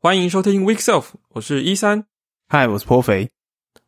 欢迎收听 Week Self，我是一三。嗨，我是颇肥。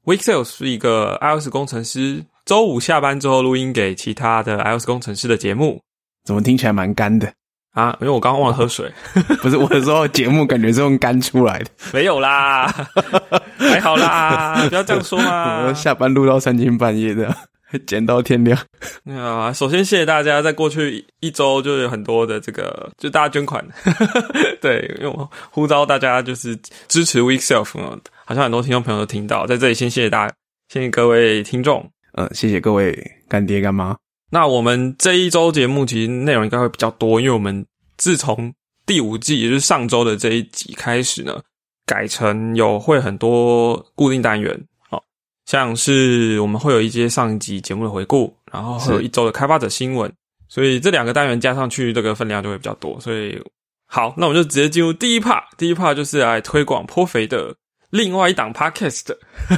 Week Self 是一个 iOS 工程师周五下班之后录音给其他的 iOS 工程师的节目怎么听起来蛮干的？啊。因为我刚刚忘了喝水，不是我的说节目感觉是用干出来的。没有啦，还好啦，不要这样说嘛我。下班录到三更半夜的，剪到天亮。啊，首先谢谢大家，在过去一一周就有很多的这个，就大家捐款，对，因为我呼召大家就是支持 Week Self，嗯好像很多听众朋友都听到，在这里先谢谢大家，谢谢各位听众。嗯，谢谢各位干爹干妈。那我们这一周节目其实内容应该会比较多，因为我们自从第五季，也就是上周的这一集开始呢，改成有会很多固定单元，哦，像是我们会有一些上一集节目的回顾，然后会有是一周的开发者新闻，所以这两个单元加上去，这个分量就会比较多。所以好，那我们就直接进入第一 part，第一 part 就是来推广颇肥的另外一档 podcast。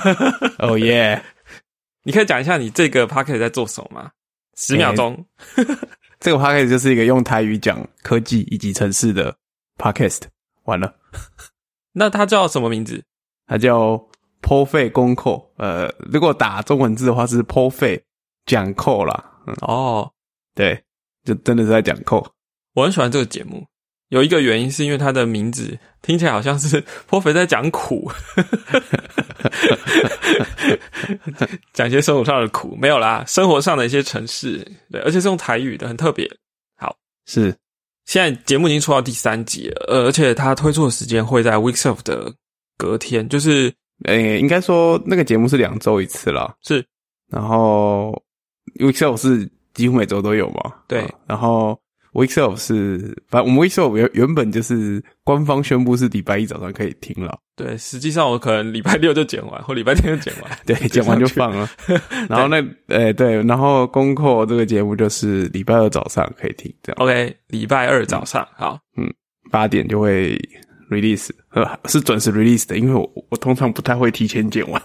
哦耶！你可以讲一下你这个 podcast 在做什么吗？十秒钟。这个 podcast 就是一个用台语讲科技以及城市的 podcast。完了，那它叫什么名字？它叫颇费公扣。呃，如果打中文字的话是颇费讲扣啦。嗯，哦，对，就真的是在讲扣。我很喜欢这个节目，有一个原因是因为它的名字听起来好像是颇肥在讲苦，讲一些生活上的苦，没有啦，生活上的一些城市，对，而且是用台语的，很特别。好是现在节目已经出到第三集了，呃，而且它推出的时间会在 Weeks of 的隔天，就是呃、应该说那个节目是两周一次啦。是然后 Weekself 是几乎每周都有嘛？对嗯然后 Weekself 是，反正我们 Weekself 原原本就是官方宣布是礼拜一早上可以听了，对，实际上我可能礼拜六就剪完，或礼拜天就剪完，对，剪完就放了。然后那，呃、对，然后公扣这个节目就是礼拜二早上可以听，这样 OK，礼拜二早上好。嗯八点就会 release，呃，是准时 release 的，因为我我通常不太会提前剪完。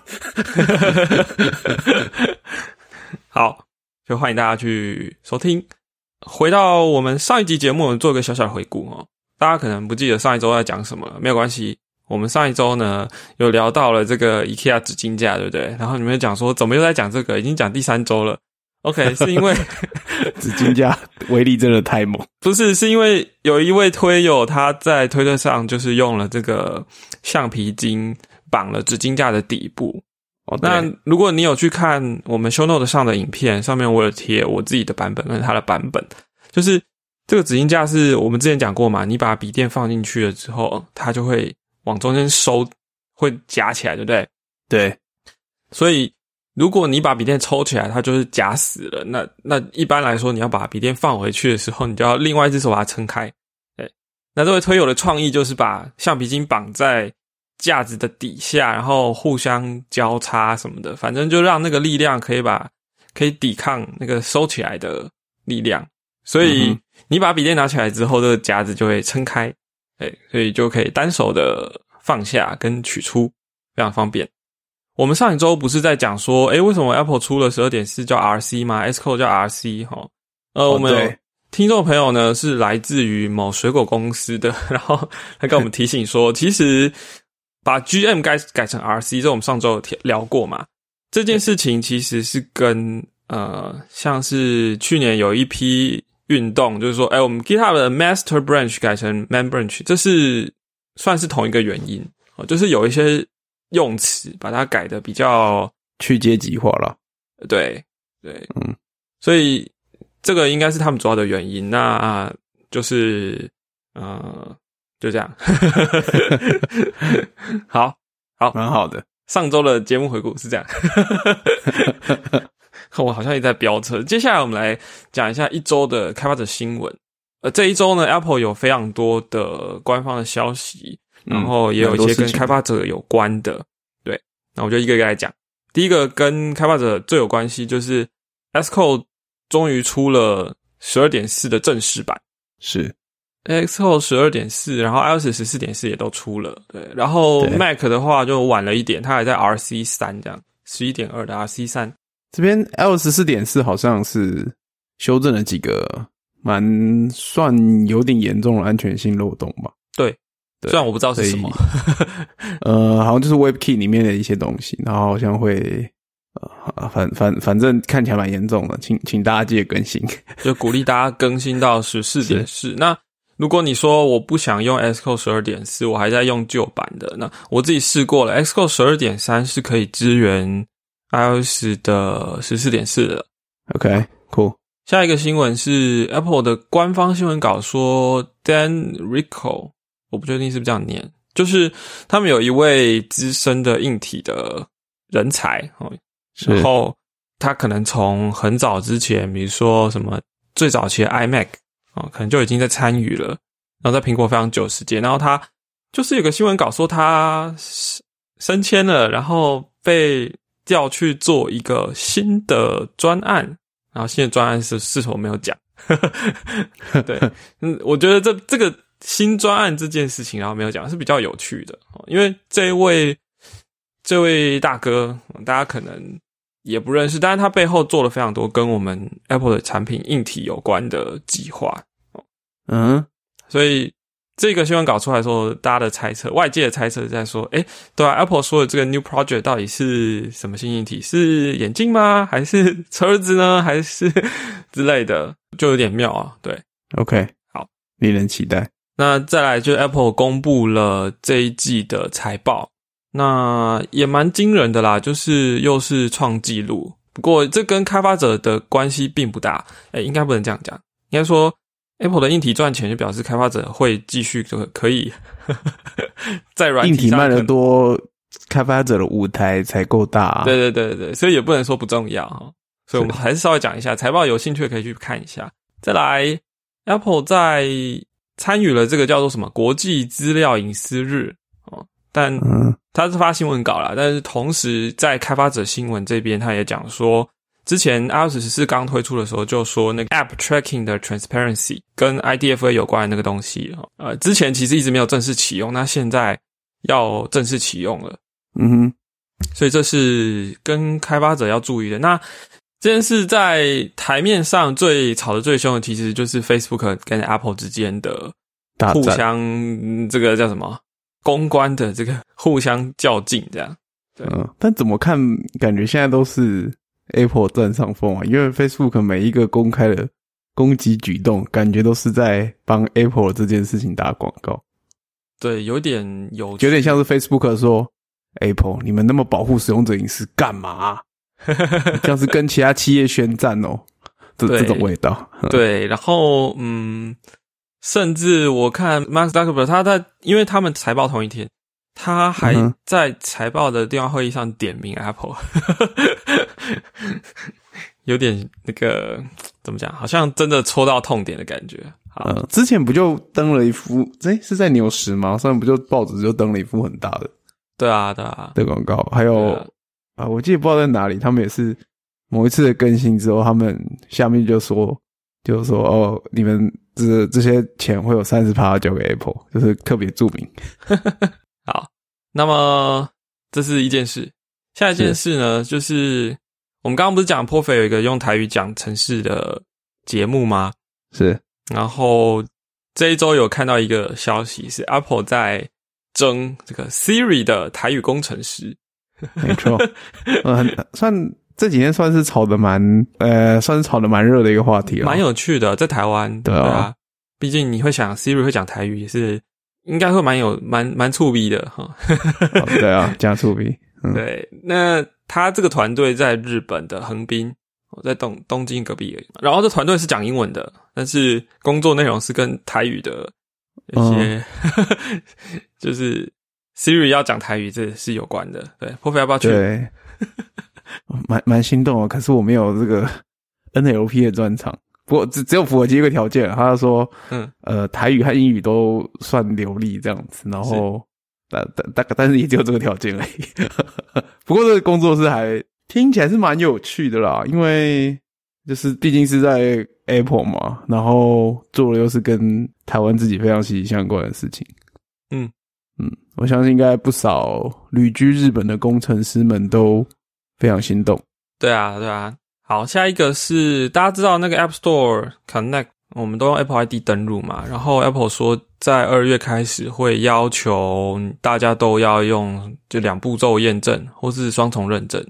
好，就欢迎大家去收听。回到我们上一集节目，我们做一个小小的回顾哦。大家可能不记得上一周在讲什么了，没有关系。我们上一周呢有聊到了这个 IKEA 纸巾架，对不对？然后你们讲说怎么又在讲这个？已经讲第三周了。OK，是因为纸巾架威力真的太猛，不是是因为有一位推友他在推特上就是用了这个橡皮筋绑了纸巾架的底部，哦，那如果你有去看我们 show note 上的影片，上面我有贴我自己的版本跟他的版本，就是这个纸巾架是我们之前讲过嘛，你把笔电放进去了之后，它就会往中间收，会夹起来，对不对？对，所以如果你把笔电抽起来，它就是夹死了。那那一般来说，你要把笔电放回去的时候，你就要另外一只手把它撑开。对，那这位推友的创意就是把橡皮筋绑在架子的底下，然后互相交叉什么的，反正就让那个力量可以把可以抵抗那个收起来的力量。所以你把笔电拿起来之后，这个夹子就会撑开，哎，所以就可以单手的放下跟取出，非常方便。我们上一周不是在讲说，诶，为什么 Apple 出了十二点四叫 RC 吗？S Code 叫 RC 哈。呃，我们听众朋友呢是来自于某水果公司的，然后他跟我们提醒说，其实把 GM 改改成 RC，这我们上周有聊过嘛。这件事情其实是跟呃，像是去年有一批运动，就是说，哎，我们 GitHub 的 Master Branch 改成 Man Branch，这是算是同一个原因哦，就是有一些用词把它改的比较去阶级化了。对对，嗯，所以这个应该是他们主要的原因。那就是呃，就这样。好好，蛮好的。上周的节目回顾是这样。我好像也在飙车。接下来我们来讲一下一周的开发者新闻。呃，这一周呢，Apple 有非常多的官方的消息，然后也有一些跟开发者有关的。对，那我就一个一个来讲。第一个跟开发者最有关系就是 Xcode 终于出了十二点四的正式版。是 Xcode 十二点四，然后 iOS 十四点四也都出了，对，然后 Mac 的话就晚了一点，它还在 RC 三这样，十一点二的 RC 三，这边 L 十四点四好像是修正了几个蛮算有点严重的安全性漏洞吧？对虽然我不知道是什么，呃，好像就是 WebKey 里面的一些东西，然后好像会，呃，反反反正看起来蛮严重的，请请大家记得更新。就鼓励大家更新到十四点四。那如果你说我不想用 Xcode 十二点四，我还在用旧版的，那我自己试过了，Xcode 十二点三是可以支援 iOS 的十四点四的。OK，cool，、下一个新闻是 Apple 的官方新闻稿说，Dan Rico，我不确定是不是这样念，就是他们有一位资深的硬体的人才哦，然后他可能从很早之前，比如说什么最早期的 iMac 啊、哦，可能就已经在参与了，然后在苹果非常久时间，然后他就是有个新闻稿说他升迁了，然后被调去做一个新的专案，然后新的专案是是否没有讲？对，嗯，我觉得这这个新专案这件事情，然后没有讲是比较有趣的，哦因为这位这位大哥，大家可能也不认识，但是他背后做了非常多跟我们 Apple 的产品硬体有关的计划，嗯，所以这个新闻稿出来的时候，大家的猜测，外界的猜测在说，诶，对啊，Apple 说的这个 New Project 到底是什么新硬体？是眼镜吗？还是车子呢？还是之类的？就有点妙啊。对，OK，好，令人期待。那再来就是 Apple 公布了这一季的财报，那也蛮惊人的啦，就是又是创纪录。不过这跟开发者的关系并不大，诶，应该不能这样讲，应该说 Apple 的硬体赚钱，就表示开发者会继续就可以 在软硬体卖的多，开发者的舞台才够大、啊。对对对对，所以也不能说不重要哈。所以我们还是稍微讲一下财报，有兴趣可以去看一下。再来，Apple 在参与了这个叫做什么国际资料隐私日哦，但嗯他是发新闻稿啦，但是同时在开发者新闻这边，他也讲说，之前 iOS 十四刚推出的时候，就说那个 App Tracking 的 Transparency 跟 IDFA 有关的那个东西哈，呃，之前其实一直没有正式启用，那现在要正式启用了。嗯哼，所以这是跟开发者要注意的。那这件事在台面上最吵得最凶的，其实就是 Facebook 跟 Apple 之间的互相嗯这个叫什么公关的这个互相较劲，这样。对。嗯，但怎么看，感觉现在都是 Apple 占上风啊，因为 Facebook 每一个公开的攻击举动，感觉都是在帮 Apple 这件事情打广告，对，有点有有点像是 Facebook 说 Apple 你们那么保护使用者隐私干嘛、像是跟其他企业宣战哦，这对这种味道。嗯对，然后嗯，甚至我看 Max Zuckerberg 他在，因为他们财报同一天，他还在财报的电话会议上点名 Apple，有点那个怎么讲，好像真的戳到痛点的感觉。好，嗯，之前不就登了一幅，诶、是在牛时吗？上面不就报纸就登了一幅很大的对啊，对啊，的广告，还有对啊啊，我记得不知道在哪里，他们也是某一次的更新之后，他们下面就说，就说哦，你们这这些钱会有三十趴交给 Apple，就是特别注明。好，那么这是一件事。下一件事呢，就是我们刚刚不是讲 f e 有一个用台语讲城市的节目吗？是，然后这一周有看到一个消息，是 Apple 在争这个 Siri 的台语工程师。没错，呃，很算这几天算是炒的蛮，呃，算是炒的蛮热的一个话题了，蛮有趣的，在台湾，对啊。毕竟你会想 Siri 会讲台语，也是应该会蛮有蛮蛮触逼的哈。哦对啊，加醋比，嗯，对，那他这个团队在日本的横滨，我在东东京隔壁而已。然后这团队是讲英文的，但是工作内容是跟台语的一些，就是 Siri 要讲台语，这是有关的。对 o f 要不要去？对，蛮蛮心动啊。可是我没有这个 NLP 的专长，不过只只有符合几个条件。他就说，嗯，呃，台语和英语都算流利这样子，然后但但但但是也只有这个条件而已。不过这个工作室还听起来是蛮有趣的啦，因为就是毕竟是在 Apple 嘛，然后做的又是跟台湾自己非常息息相关的事情。嗯嗯，我相信应该不少旅居日本的工程师们都非常心动。对啊，对啊。好，下一个是大家知道那个 App Store Connect，我们都用 Apple ID 登录嘛，然后 Apple 说在二月开始会要求大家都要用就两步骤验证或是双重认证，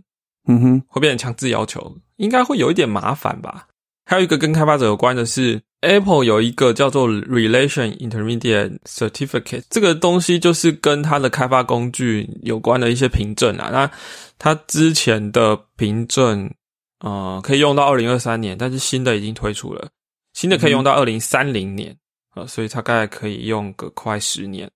嗯哼，会变成强制要求，应该会有一点麻烦吧。还有一个跟开发者有关的是，Apple 有一个叫做 Relation Intermediate Certificate，这个东西就是跟它的开发工具有关的一些凭证啊。那它之前的凭证，呃，可以用到二零二三年，但是新的已经推出了，新的可以用到二零三零年，呃，所以大概可以用个快十年，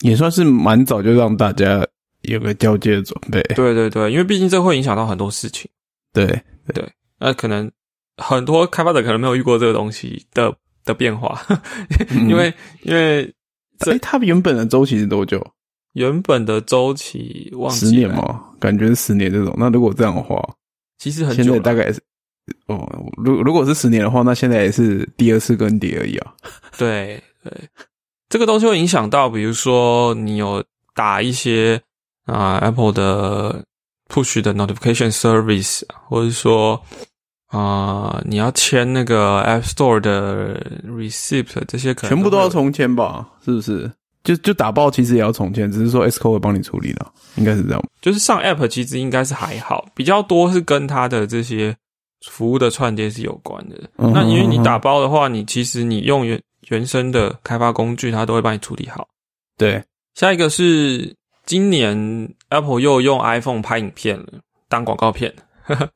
也算是蛮早就让大家有个交接的准备。对对对，因为毕竟这会影响到很多事情。对对，那可能。很多开发者可能没有遇过这个东西的的变化，因为因为哎，它原本的周期是多久？原本的周期忘十年吗？感觉是十年这种。那如果这样的话，其实很久，大概是哦。如如果是十年的话，那现在也是第二次更迭而已啊。对对，这个东西会影响到，比如说你有打一些啊 Apple 的 Push 的 Notification Service，或者说。啊，你要签那个 App Store 的 receipt，这些可能全部都要重签吧？是不是？就就打包其实也要重签，只是说 S Co 会帮你处理了，应该是这样。就是上 App 其实应该是还好，比较多是跟它的这些服务的串接是有关的。那因为你打包的话，你其实你用原原生的开发工具，它都会帮你处理好。对，下一个是今年 Apple 又用 iPhone 拍影片了，当广告片。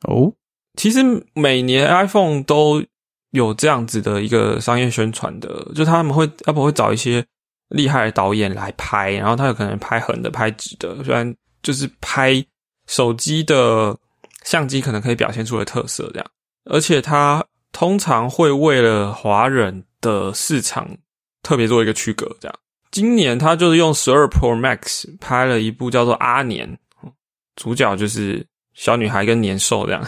哦。其实每年 iPhone 都有这样子的一个商业宣传的，就他们会 Apple 会找一些厉害的导演来拍，然后他有可能拍横的、拍直的，虽然就是拍手机的相机可能可以表现出的特色这样，而且他通常会为了华人的市场特别做一个区隔这样。今年他就是用十二 Pro Max 拍了一部叫做《阿年》，主角就是。小女孩跟年兽这样，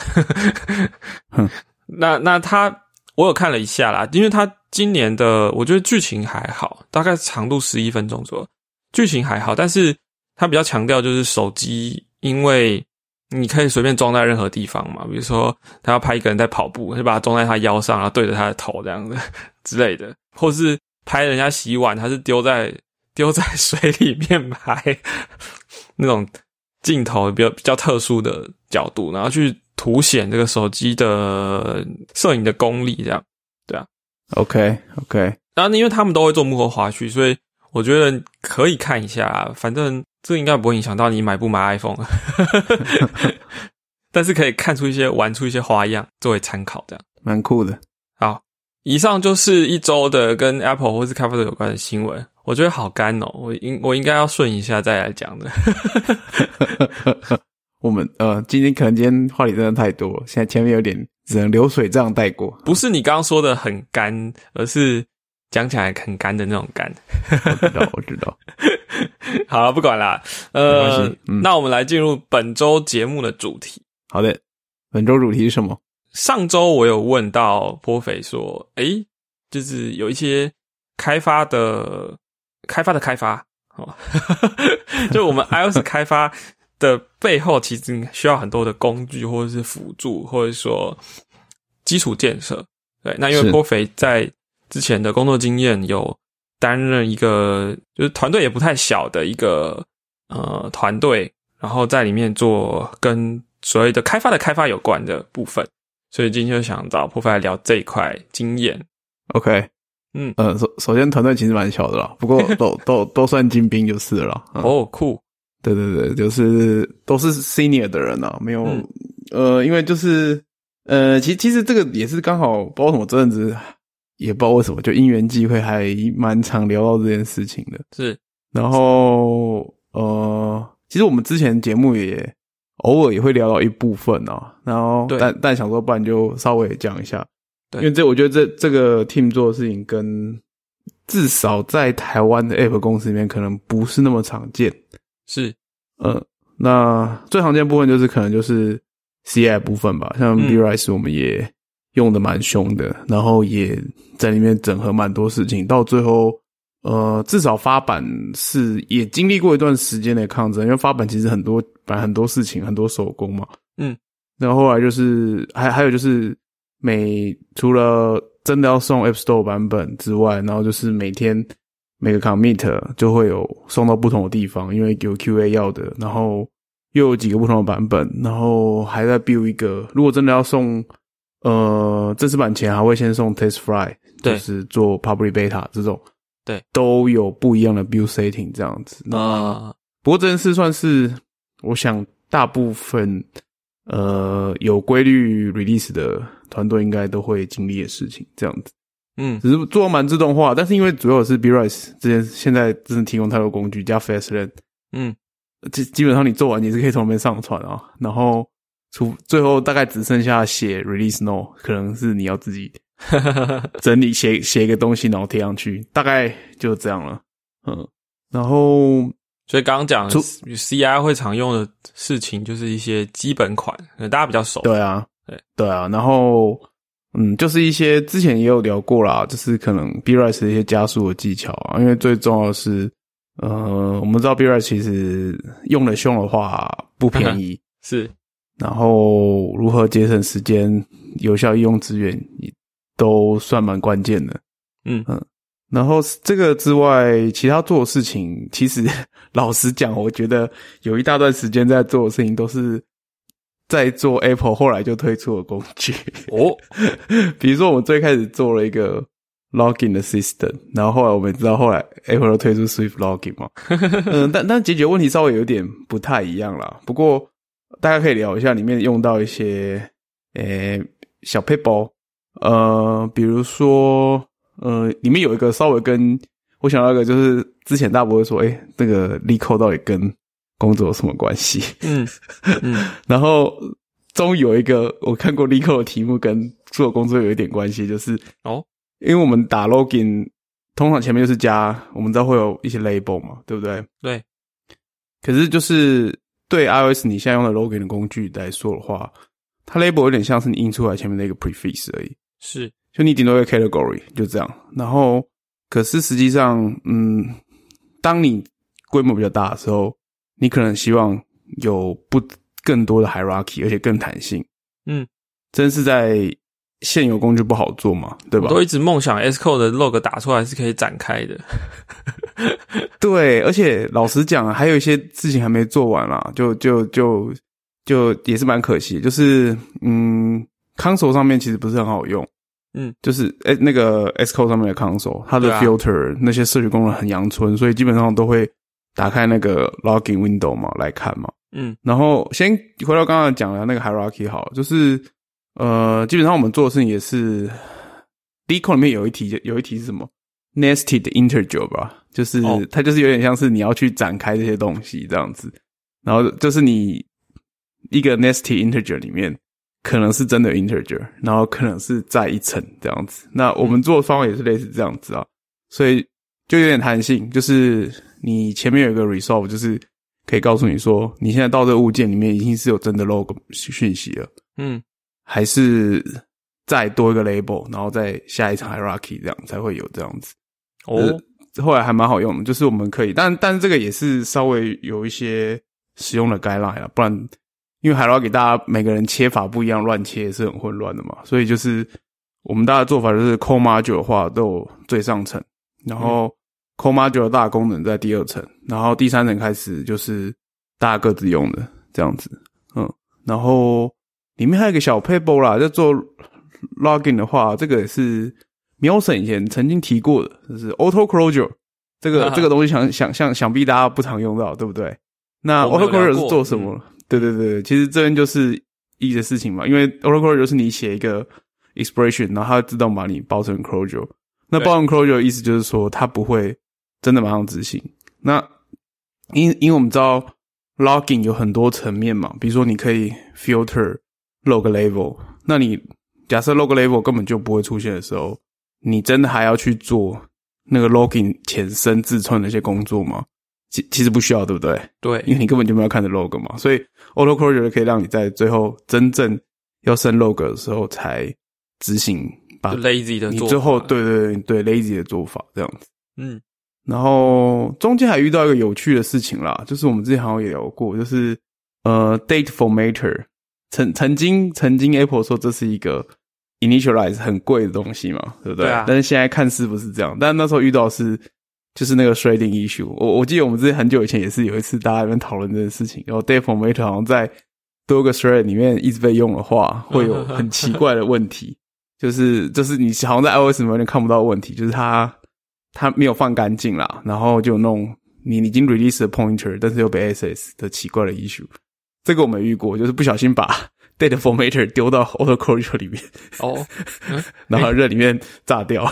那那他我有看了一下啦，因为他今年的我觉得剧情还好，大概长度十一分钟左右，剧情还好，但是他比较强调就是手机，因为你可以随便装在任何地方嘛，比如说他要拍一个人在跑步，就把它装在他腰上，然后对着他的头这样子之类的，或是拍人家洗碗，他是丢在丢在水里面拍 那种。镜头比较比较特殊的角度，然后去凸显这个手机的摄影的功力，这样对啊。OK OK，然后因为他们都会做幕后花絮，所以我觉得可以看一下。反正这应该不会影响到你买不买 iPhone，但是可以看出一些玩出一些花样作为参考，这样蛮酷的。好，以上就是一周的跟 Apple 或是开发者有关的新闻。我觉得好干哦，我应我应该要顺一下再来讲的。我们呃，今天可能今天话题真的太多，现在前面有点只能流水账带过。不是你刚刚说的很干，而是讲起来很干的那种干。我知道，我知道。好了，不管了。呃，那我们来进入本周节目的主题。好的，本周主题是什么？上周我有问到波肥说，诶，就是有一些开发的。开发的开发，哦，就我们 iOS 开发的背后，其实需要很多的工具，或者是辅助，或者说基础建设。对，那因为波肥在之前的工作经验有担任一个，就是团队也不太小的一个呃团队，然后在里面做跟所谓的开发的开发有关的部分，所以今天就想找波肥来聊这一块经验。OK。嗯呃，首首先团队其实蛮小的啦，不过 都都都算精兵就是了。哦，酷，对对对，就是都是 senior 的人啊，没有呃，因为就是呃，其其实这个也是刚好，不知道什么这阵子也不知道为什么，就因缘际会还蛮常聊到这件事情的。是，然后呃，其实我们之前节目也偶尔也会聊到一部分啊，然后但但想说，不然就稍微讲一下。因为这，我觉得这这个 team 做的事情，跟至少在台湾的 app 公司里面，可能不是那么常见。是，呃，那最常见部分就是可能就是 CI 部分吧，像 b r i s e 我们也用的蛮凶的，然后也在里面整合蛮多事情，到最后，呃，至少发版是也经历过一段时间的抗争，因为发版其实很多，反正很多事情很多手工嘛，嗯，然后后来就是还还有就是。每除了真的要送 App Store 版本之外，然后就是每天每个 commit 就会有送到不同的地方，因为有 QA 要的，然后又有几个不同的版本，然后还在 build 一个。如果真的要送，呃，正式版前还会先送 test fly，就是做 public beta 这种，对，都有不一样的 build setting 这样子。那不过这件事算是，我想大部分呃有规律 release 的团队应该都会经历的事情，这样子。嗯，只是做蛮自动化，但是因为主要是 B Rise 这件现在真的提供太多工具加 Fastlane，嗯，基基本上你做完你是可以从那边上传啊，然后除最后大概只剩下写 Release Note，可能是你要自己 整理写写一个东西然后贴上去，大概就这样了，嗯，然后所以刚刚讲 CI 会常用的事情就是一些基本款，大家比较熟，对啊，对对啊，然后。嗯，就是一些之前也有聊过啦，就是可能 B Rise 的一些加速的技巧啊，因为最重要的是，呃，我们知道 B Rise 其实用的凶的话不便宜，是，然后如何节省时间、有效利用资源，都算蛮关键的。嗯嗯，然后这个之外，其他做的事情，其实 老实讲，我觉得有一大段时间在做的事情都是。在做 Apple 后来就推出的工具哦，比如说我们最开始做了一个 Login 的 System，然后后来我们知道后来 Apple 都推出 Swift Login 嘛，嗯，但但解决问题稍微有点不太一样啦。不过大家可以聊一下里面用到一些诶小 paper，呃，比如说呃里面有一个稍微跟我想到一个就是之前大伯会说，哎，那个 e c o 到底跟工作有什么关系？嗯嗯，然后终于有一个我看过 e c o 的题目跟做工作有一点关系，就是哦，因为我们打 login 通常前面就是加，我们知道会有一些 label 嘛，对不对？对。可是就是对 iOS 你现在用的 login 的工具来说的话，它 label 有点像是你印出来前面的一个 prefix 而已，是，就你顶多一个 category 就这样。然后，可是实际上，嗯，当你规模比较大的时候。你可能希望有不更多的 hierarchy，而且更弹性。嗯，真是在现有工具不好做嘛，对吧？我都一直梦想 S code 的 log 打出来是可以展开的。对，而且老实讲，还有一些事情还没做完啦，就就就就也是蛮可惜。就是嗯，console 上面其实不是很好用。嗯，就是诶那个 S code 上面的 console，它的 filter 那些设计功能很阳春，所以基本上都会。打开那个 login window 嘛，来看嘛。嗯，然后先回到刚刚讲的那个 hierarchy 好，就是呃，基本上我们做的事情也是第一课里面有一题，有一题是什么？nested integer 吧，就是它就是有点像是你要去展开这些东西这样子，然后就是你一个 nested integer 里面可能是真的 integer，然后可能是在一层这样子。那我们做的方法也是类似这样子啊，所以就有点弹性，就是。你前面有一个 resolve，就是可以告诉你说，你现在到这个物件里面已经是有真的 log 讯息了，嗯，还是再多一个 label，然后再下一层 hierarchy，这样才会有这样子。哦，后来还蛮好用的，就是我们可以，但但是这个也是稍微有一些使用的 guideline 啊，不然因为 hierarchy 大家每个人切法不一样，乱切也是很混乱的嘛，所以就是我们大家做法就是 core module 的话都有最上层，然后。Core Module 大功能在第二层，然后第三层开始就是大家各自用的这样子，嗯，然后里面还有一个小 paper 啦，在做 Login 的话，这个也是 Milson 以前曾经提过的，就是 Auto Closure 这个这个东西，想想想想必大家不常用到，对不对？那 Auto Closure 是做什么？对对对，其实这边就是一的事情嘛，因为 Closure 就是你写一个 expression，然后它自动把你包成 Closure，那包成 Closure 的意思就是说它不会。真的马上执行。那因因为我们知道 logging 有很多层面嘛，比如说你可以 filter log level。那你假设 log level 根本就不会出现的时候，你真的还要去做那个 logging 前身自串那些工作吗？其其实不需要，对不对？对，因为你根本就没有看着 log 嘛。所以 auto closure 可以让你在最后真正要升 log 的时候才执行，把 lazy 的你最后对对对 lazy 的做法这样子，嗯。然后中间还遇到一个有趣的事情啦，就是我们之前好像也聊过，就是呃，date formatter 曾曾经曾经 Apple 说这是一个 initialize 很贵的东西嘛，对不对？对啊。但是现在看似不是这样，但那时候遇到是就是那个 shredding issue。我我记得我们之前很久以前也是有一次大家在讨论这件事情，然后 data formatter 好像在多个 thread 里面一直被用的话，会有很奇怪的问题，就是就是你好像在 iOS 里面看不到问题，就是它它没有放干净啦，然后就有那种你已经 release 的 pointer，但是又被 access 的奇怪的 issue。这个我没遇过，就是不小心把 data formatter 丢到 autocorrect 里面，哦，然后热里面炸掉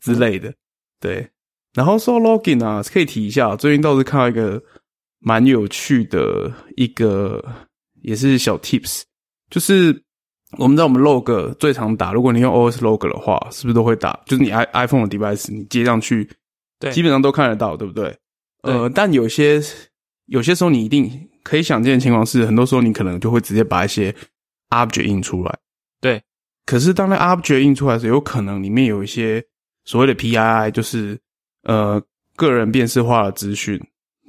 之类的。对，然后说 login 啊，可以提一下，最近倒是看到一个蛮有趣的一个，也是小 tips，就是我们知道我们 log 最常打，如果你用 OS log 的话，是不是都会打？就是你 i iPhone 的 device 你接上去，对，基本上都看得到，对不对？呃，但有些有些时候你一定。可以想见的情况是，很多时候你可能就会直接把一些 object 印出来。对，可是当那 object 印出来时，有可能里面有一些所谓的 PII，就是呃个人辨识化的资讯，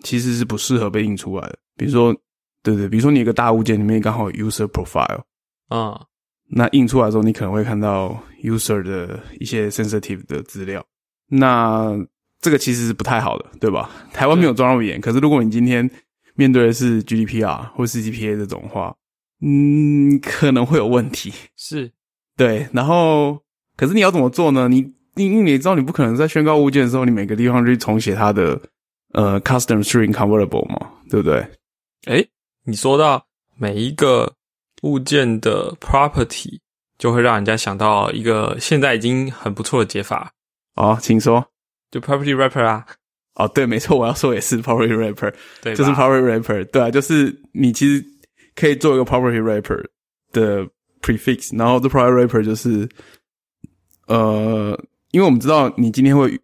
其实是不适合被印出来的。比如说，对对，比如说你一个大物件里面刚好有 user profile，啊，那印出来之后，你可能会看到 user 的一些 sensitive 的资料。那这个其实是不太好的，对吧？台湾没有装那么严，可是如果你今天面对的是 GDPR 或 CCPA 这种话，嗯，可能会有问题。是，对。然后，可是你要怎么做呢？你，因为你知道，你不可能在宣告物件的时候，你每个地方去重写它的呃 custom string convertible 嘛，对不对？哎，你说到每一个物件的 property，就会让人家想到一个现在已经很不错的解法。哦，请说，就 property wrapper 啊。哦，对，没错，我要说也是 property wrapper，对，就是 property wrapper，对啊，就是你其实可以做一个 property wrapper 的 prefix，然后这 property wrapper 就是，呃，因为我们知道你今天会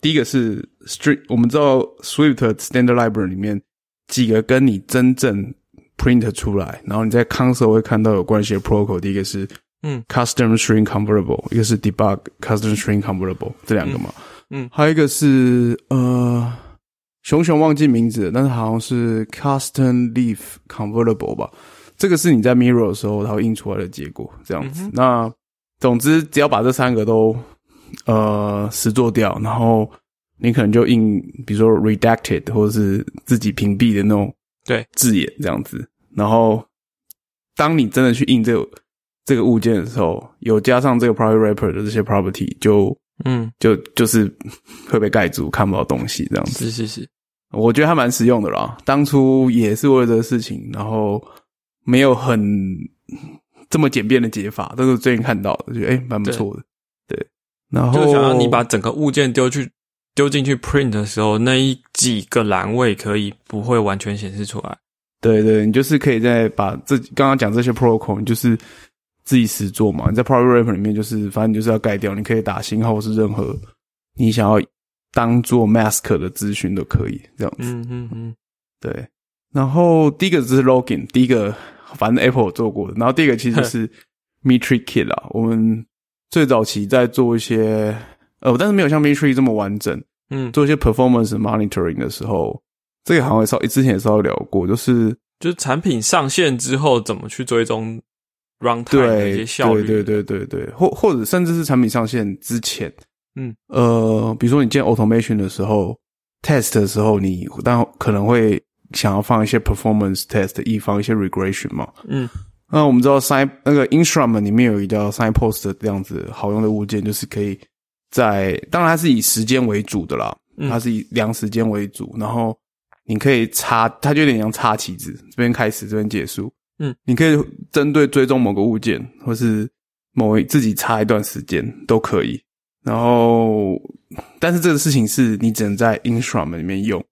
第一个是 strict，我们知道 Swift standard library 里面几个跟你真正 print 出来，然后你在 console 会看到有关系的 protocol，第一个是嗯 custom string convertible，一个是 debug custom string convertible，这两个嘛。嗯，还有一个是呃，熊熊忘记名字，但是好像是 custom leaf convertible 吧。这个是你在 mirror 的时候它会印出来的结果，这样子。那总之，只要把这三个都呃实做掉，然后你可能就印，比如说 redacted 或者是自己屏蔽的那种对字眼这样子。然后当你真的去印这个这个物件的时候，有加上这个 private wrapper 的这些 property 就。嗯，就就是会被盖住，看不到东西这样子。是是是，我觉得还蛮实用的啦。当初也是为了这个事情，然后没有很这么简便的解法，都是最近看到的，觉得哎蛮不错的。对，然后就想要你把整个物件丢去丢进去 print 的时候，那一几个栏位可以不会完全显示出来。对对，你就是可以在把这刚刚讲这些 protocol，你就是。自己实做嘛？你在 Private Wrapper 里面就是，反正你就是要盖掉。你可以打星号，或是任何你想要当做 Mask 的资讯都可以这样子。嗯嗯嗯，对。然后第一个就是 Login，第一个反正 Apple 做过的。然后第一个其实是 Metric Kit 啊。我们最早期在做一些呃，但是没有像 Metric 这么完整。嗯，做一些 Performance Monitoring 的时候，这个好像稍之前也稍微聊过，就是就是产品上线之后怎么去追踪。runtime 对对对对对，或或者甚至是产品上线之前，嗯呃，比如说你建 automation 的时候，test 的时候，你但可能会想要放一些 performance test，以防一些 regression 嘛。嗯，那我们知道 sign 那个 instrument 里面有一个 signpost 这样子好用的物件，就是可以在当然它是以时间为主的啦，它是以量时间为主，然后你可以插，它就有点像插旗子，这边开始，这边结束。嗯，你可以针对追踪某个物件，或是某自己插一段时间都可以。然后，但是这个事情是你只能在 instrument 里面用，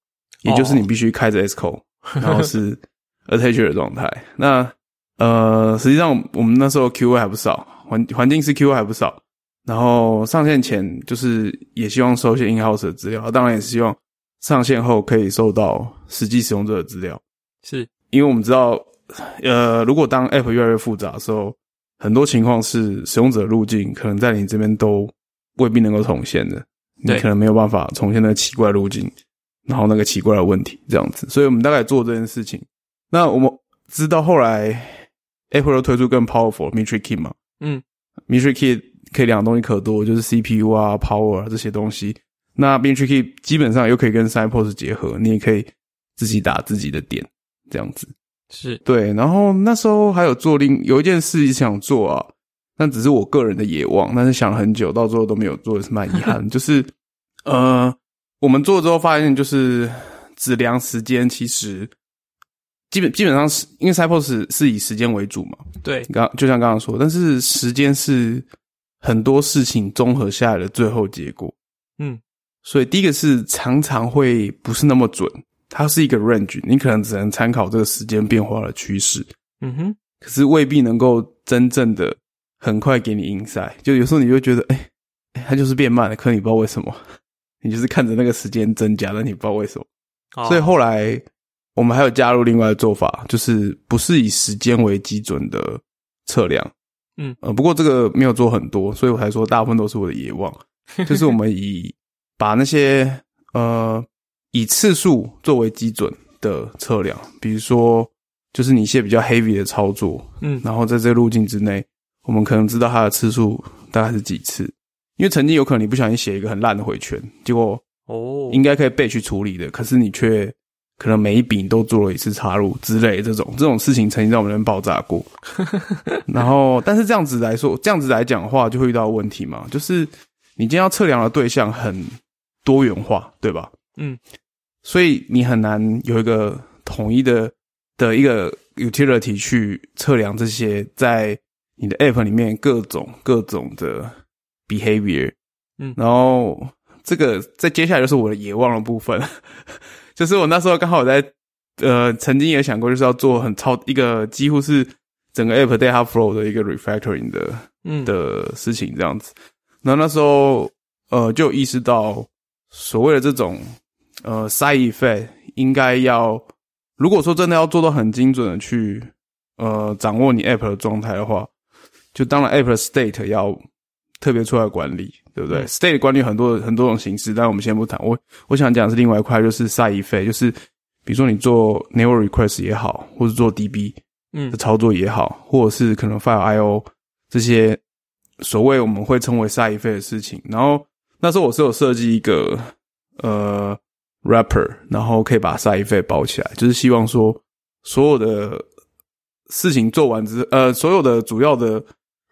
也就是你必须开着 SQL，然后是 attach 的状态。那呃，实际上我们那时候 QA 还不少，环环境是 QA 还不少。然后上线前就是也希望收一些 in house 的资料，当然也希望上线后可以收到实际使用者的资料，是因为我们知道。呃，如果当 App 越来越复杂的时候，很多情况是使用者路径可能在你这边都未必能够重现的，你可能没有办法重现那个奇怪路径，然后那个奇怪的问题这样子。所以我们大概做这件事情。那我们知道后来 Apple 推出更 powerful Metric Key 嘛？嗯，Metric Key 可以两个东西可多，就是 CPU 啊、Power 啊这些东西。那 i n t r Key 基本上又可以跟 Cypos 结合，你也可以自己打自己的点，这样子。是对，然后那时候还有做另有一件事想做啊，但只是我个人的野望，但是想了很久，到最后都没有做，是蛮遗憾。就是呃，我们做了之后发现，就是只量时间，其实基本基本上是因为 Cypos 是以时间为主嘛。对，刚就像刚刚说，但是时间是很多事情综合下来的最后结果。嗯，所以第一个是常常会不是那么准。它是一个 range，你可能只能参考这个时间变化的趋势，嗯哼，可是未必能够真正的很快给你 insight。就有时候你就觉得，哎，它就是变慢了，可你不知道为什么，你就是看着那个时间增加了，你不知道为什么。所以后来我们还有加入另外的做法，就是不是以时间为基准的测量，嗯。呃，不过这个没有做很多，所以我才说大部分都是我的野望，就是我们以把那些呃。以次数作为基准的测量，比如说，就是你一些比较 heavy 的操作，嗯，然后在这个路径之内，我们可能知道它的次数大概是几次，因为曾经有可能你不小心写一个很烂的回圈，结果哦，应该可以被去处理的，可是你却可能每一笔都做了一次插入之类这种这种事情，曾经在我们那边爆炸过。然后，但是这样子来说，这样子来讲的话，就会遇到问题嘛，就是你今天要测量的对象很多元化，对吧？嗯。所以你很难有一个统一的的一个 utility 去测量这些在你的 app 里面各种各种的 behavior，嗯，然后这个在接下来就是我的野望的部分，就是我那时候刚好在呃曾经也想过就是要做很超一个几乎是整个 app data flow 的一个 refactoring 的嗯的事情这样子，然后那时候呃就意识到所谓的这种。呃，side effect 应该要，如果说真的要做到很精准的去，呃，掌握你 app 的状态的话，就当然 app 的 state 要特别出来管理，对不对？state 管理很多很多种形式，但我们先不谈。我我想讲是另外一块，就是 side effect，就是比如说你做 network request 也好，或者做 DB 嗯的操作也好，或者是可能 file IO 这些所谓我们会称为 side effect 的事情。然后那时候我是有设计一个，呃。wrapper，然后可以把 side effect 包起来，就是希望说所有的事情做完之，呃，所有的主要的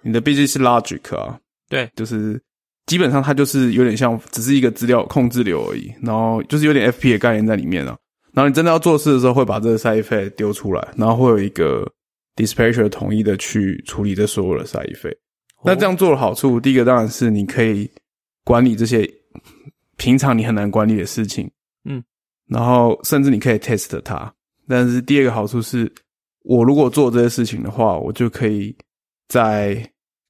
你的 business logic 啊，对，就是基本上它就是有点像只是一个资料控制流而已，然后就是有点 FP 的概念在里面啊。然后你真的要做事的时候，会把这个 side effect 丢出来，然后会有一个 dispatcher 统一的去处理这所有的 side effect。那这样做的好处，第一个当然是你可以管理这些平常你很难管理的事情。嗯，然后甚至你可以 test 它，但是第二个好处是，我如果做这些事情的话，我就可以在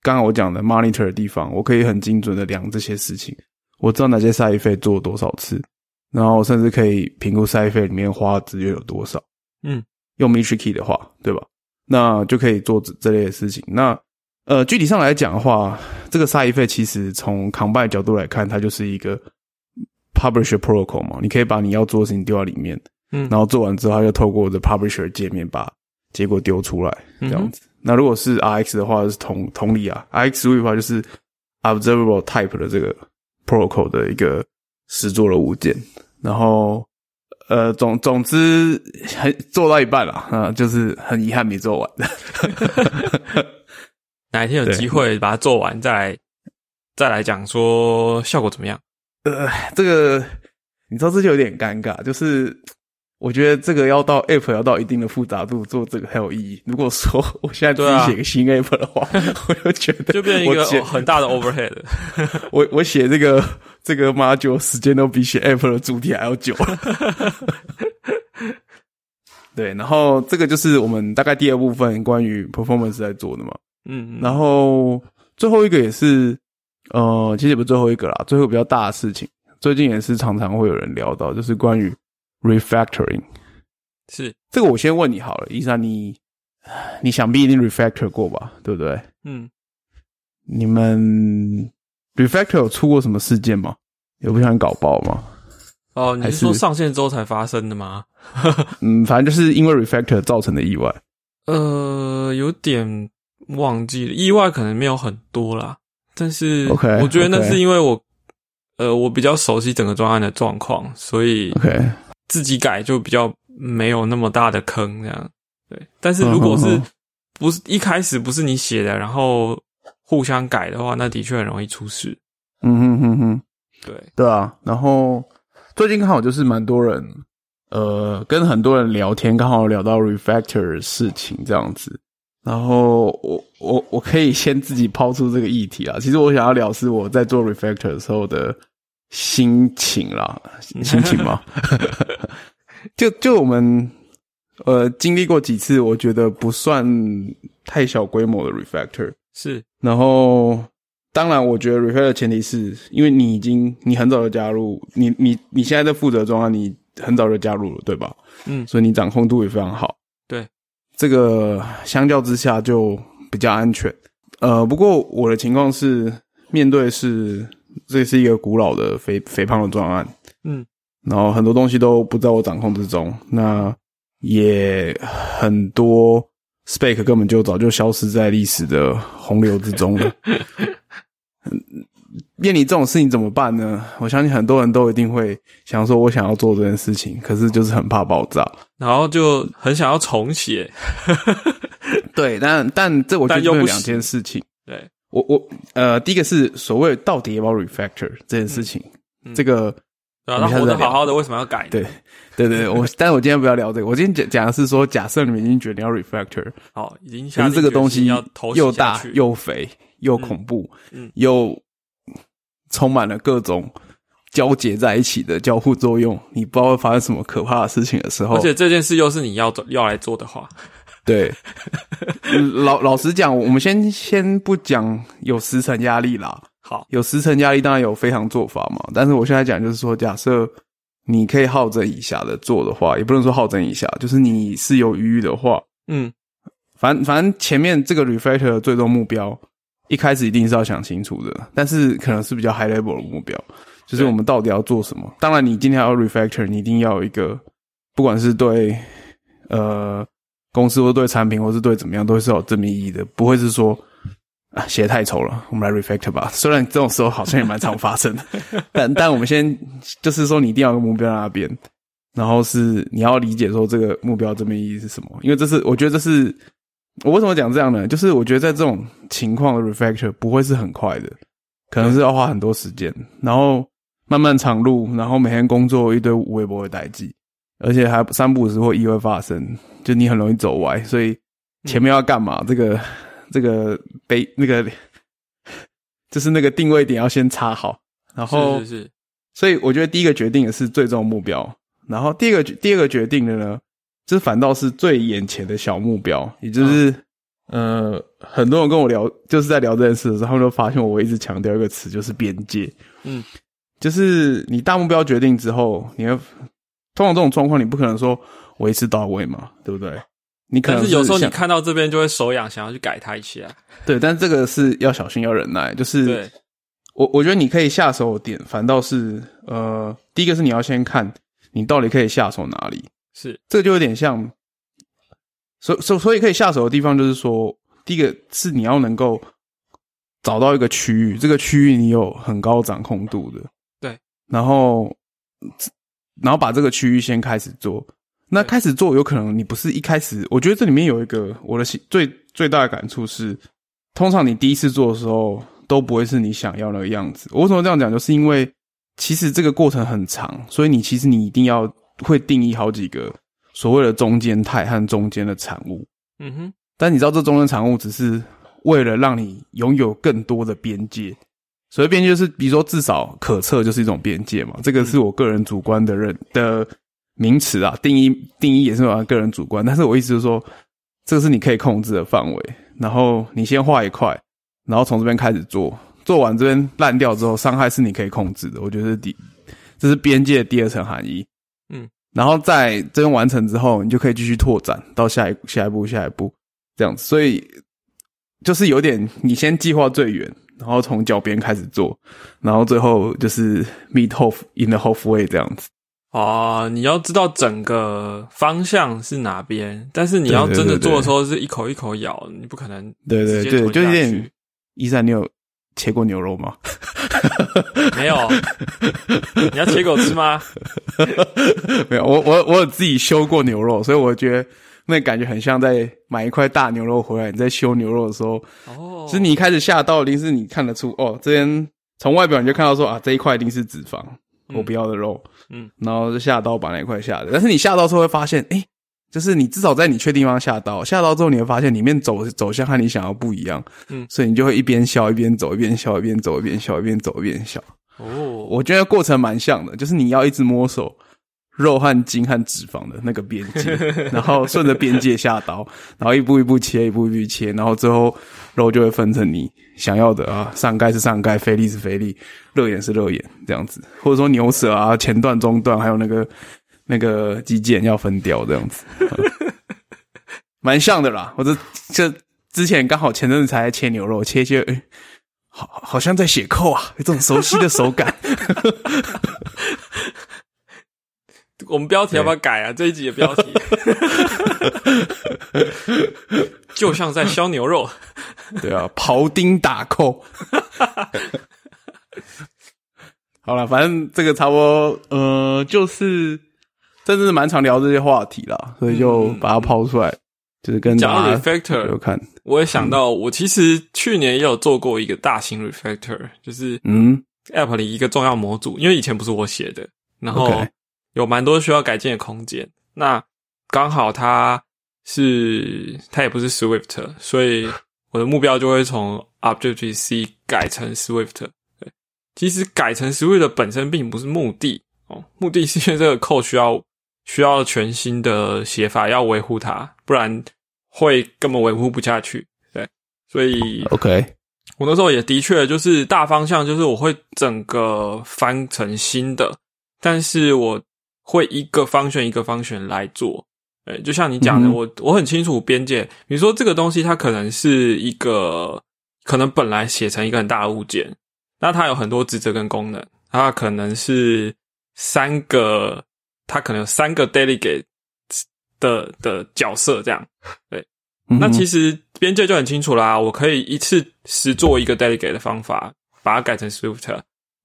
刚刚我讲的 monitor 的地方，我可以很精准的量这些事情，我知道哪些 side effect 做了多少次，然后甚至可以评估 side effect 里面花的资源有多少。嗯，用 metric 的话，对吧？那就可以做这这类的事情。那呃，具体上来讲的话，这个 side effect 其实从 combine 角度来看，它就是一个。Publisher protocol 嘛，你可以把你要做的事情丢到里面，嗯，然后做完之后，它就透过这 Publisher 界面把结果丢出来，这样子。那如果是 RX 的话，是同同理啊，RX 的话就是 Observable Type 的这个 protocol 的一个实做的物件。然后，呃，总总之，很做到一半了啊，就是很遗憾没做完。哪一天有机会把它做完，再来再来讲说效果怎么样？呃，这个你知道这就有点尴尬，就是我觉得这个要到 App 要到一定的复杂度做这个很有意义。如果说 我现在自己写个新 App 的话，我就觉得就变成一个很大的 overhead。我我写这个这个 module 时间都比写 App 的主题还要久。对，然后这个就是我们大概第二部分关于 performance 在做的嘛。嗯，然后最后一个也是。呃，其实也不是最后一个啦，最后比较大的事情，最近也是常常会有人聊到，就是关于 refactoring。是这个，我先问你好了，伊莎，你你想必一定 refactor 过吧，对不对？嗯。你们 refactor 有出过什么事件吗？有不想搞爆吗？哦，你是说上线之后才发生的吗？嗯，反正就是因为 refactor 造成的意外。呃，有点忘记了，意外可能没有很多啦。但是，我觉得那是因为我，呃，我比较熟悉整个专案的状况，所以 OK，自己改就比较没有那么大的坑这样。对，但是如果是不是一开始不是你写的，然后互相改的话，那的确很容易出事。嗯哼哼哼，对，对啊。然后最近刚好就是蛮多人，呃，跟很多人聊天，刚好聊到 refactor 的事情这样子。然后我我我可以先自己抛出这个议题啊。其实我想要聊是我在做 refactor 的时候的心情啦，心情嘛。就就我们呃经历过几次，我觉得不算太小规模的 refactor。是然后，当然，我觉得 refer 的前提是因为你已经你很早就加入，你你你现在在负责中啊，你很早就加入了，对吧？嗯所以你掌控度也非常好。对，这个相较之下就比较安全。呃，不过我的情况是面对是这是一个古老的肥肥胖的专案，嗯，然后很多东西都不在我掌控之中，那也很多 spec 根本就早就消失在历史的洪流之中了。嗯 面临这种事情怎么办呢？我相信很多人都一定会想说，我想要做这件事情，可是就是很怕爆炸。然后就很想要重写。对，但但这我觉得两件事情。对，我我呃，第一个是所谓到底要不要 refactor 这件事情，嗯这个对啊，那活得好好的，为什么要改呢？对对对，我但是我今天不要聊这个，我今天讲讲的是说，假设你们已经决定要 refactor，好，已经可下是这个东西又大又肥又恐怖，嗯。又充满了各种交结在一起的交互作用，你不知道会发生什么可怕的事情的时候，而且这件事又是你要做要来做的话，对，老老实讲，我们先先不讲有时程压力啦，好，有时程压力当然有非常做法嘛，但是我现在讲就是说，假设你可以好整以暇的做的话，也不能说好整以暇，就是你是有余裕的话，嗯，反反正前面这个 refactor 的最终目标，一开始一定是要想清楚的，但是可能是比较 high level 的目标，就是我们到底要做什么。当然，你今天要 refactor，你一定要有一个，不管是对呃公司或对产品，或是对怎么样，都是有正面意义的，不会是说啊写得太丑了，我们来 refactor 吧。虽然这种时候好像也蛮常发生的，但但我们先就是说，你一定要有个目标在那边。然后是你要理解说这个目标正面意义是什么，因为这是我觉得这是我为什么讲这样呢？就是我觉得在这种情况的 refactor 不会是很快的，可能是要花很多时间，然后漫漫长路，然后每天工作一堆微博的代际，而且还三不五时会意外发生，就你很容易走歪，所以前面要干嘛？这个这个背那个就是那个定位点要先插好，然后是是是，所以我觉得第一个决定的是最终目标，然后第二个第二个决定的呢，就是反倒是最眼前的小目标，也就是、呃，很多人跟我聊，就是在聊这件事的时候，他们都发现我一直强调一个词，就是边界。嗯，就是你大目标决定之后，你会通常这种状况，你不可能说我一次到位嘛，对不对？你可能但是有时候你看到这边就会手痒，想要去改它一下。对，但是这个是要小心要忍耐，就是对，我我觉得你可以下手的点，反倒是呃，第一个是你要先看你到底可以下手哪里，是。这个就有点像，所所所以可以下手的地方就是说，第一个是你要能够找到一个区域，这个区域你有很高掌控度的，对，然后然后把这个区域先开始做。那开始做有可能你不是一开始，我觉得这里面有一个我的心最最大的感触是，通常你第一次做的时候都不会是你想要那个样子。我为什么这样讲？就是因为其实这个过程很长，所以你其实你一定要会定义好几个所谓的中间态和中间的产物。嗯哼，但你知道，这中间产物只是为了让你拥有更多的边界。所谓边界，就是比如说至少可测就是一种边界嘛。这个是我个人主观的认的名词啊，定义定义也是我个人主观。但是我意思是说，这个是你可以控制的范围。然后你先画一块，然后从这边开始做，做完这边烂掉之后，伤害是你可以控制的。我觉得是第这是边界的第二层含义。嗯，然后在这边完成之后，你就可以继续拓展到下一下一步下一步这样子。所以就是有点你先计划最远，然后从脚边开始做，然后最后就是 meet half in the halfway 这样子。哦，你要知道整个方向是哪边，但是你要真的做的时候是一口一口咬，你不可能对对对，就有点一三六切过牛肉吗？没有，你要切狗吃吗？没有，我我我有自己修过牛肉，所以我觉得那感觉很像在买一块大牛肉回来，你在修牛肉的时候，哦，其实你一开始下刀，一定是你看得出哦，这边从外表你就看到说啊，这一块一定是脂肪，我不要的肉，嗯，然后就下刀把那一块下的，但是你下刀之后会发现，哎。就是你至少在你确定地方下刀，下刀之后你会发现里面走走向和你想要不一样，嗯。所以你就会一边削一边走，一边削一边走，一边削一边走，一边削。哦，我觉得过程蛮像的，就是你要一直摸索肉和筋和脂肪的那个边界，然后顺着边界下刀，然后一步一步切，一步一步切，然后最后肉就会分成你想要的啊，上盖是上盖，菲力是菲力，热眼是热眼这样子，或者说牛舌啊，前段、中段，还有那个那个肌腱要分掉这样子，嗯蛮像的啦。我这这之前刚好前阵子才切牛肉，切一切，诶好好像在写扣啊，有这种熟悉的手感。我们标题要不要改啊？这一集的标题，就像在削牛肉。对啊，庖丁打扣。好了，反正这个差不多，呃，就是真的是蛮常聊这些话题啦，所以就把它抛出来，就是跟讲 refactor，有看，我也想到，我其实去年也有做过一个大型 refactor，就是嗯 App 里一个重要模组，因为以前不是我写的，然后有蛮多需要改进的空间。那刚好它是它也不是 Swift，所以我的目标就会从 Objective C 改成 Swift。对，其实改成 Swift 本身并不是目的哦，目的是因为这个扣需要需要全新的写法要维护它，不然会根本维护不下去。对，所以 OK，我那时候也的确就是大方向，就是我会整个翻成新的，但是我会一个方选一个方选来做。对，就像你讲的，嗯我我很清楚边界。比如说这个东西，它可能是一个，可能本来写成一个很大的物件，那它有很多职责跟功能，它可能是三个，它可能有三个 delegate 的的角色这样。对那其实实边界就很清楚啦，我可以一次实做一个 delegate 的方法，把它改成 Swift。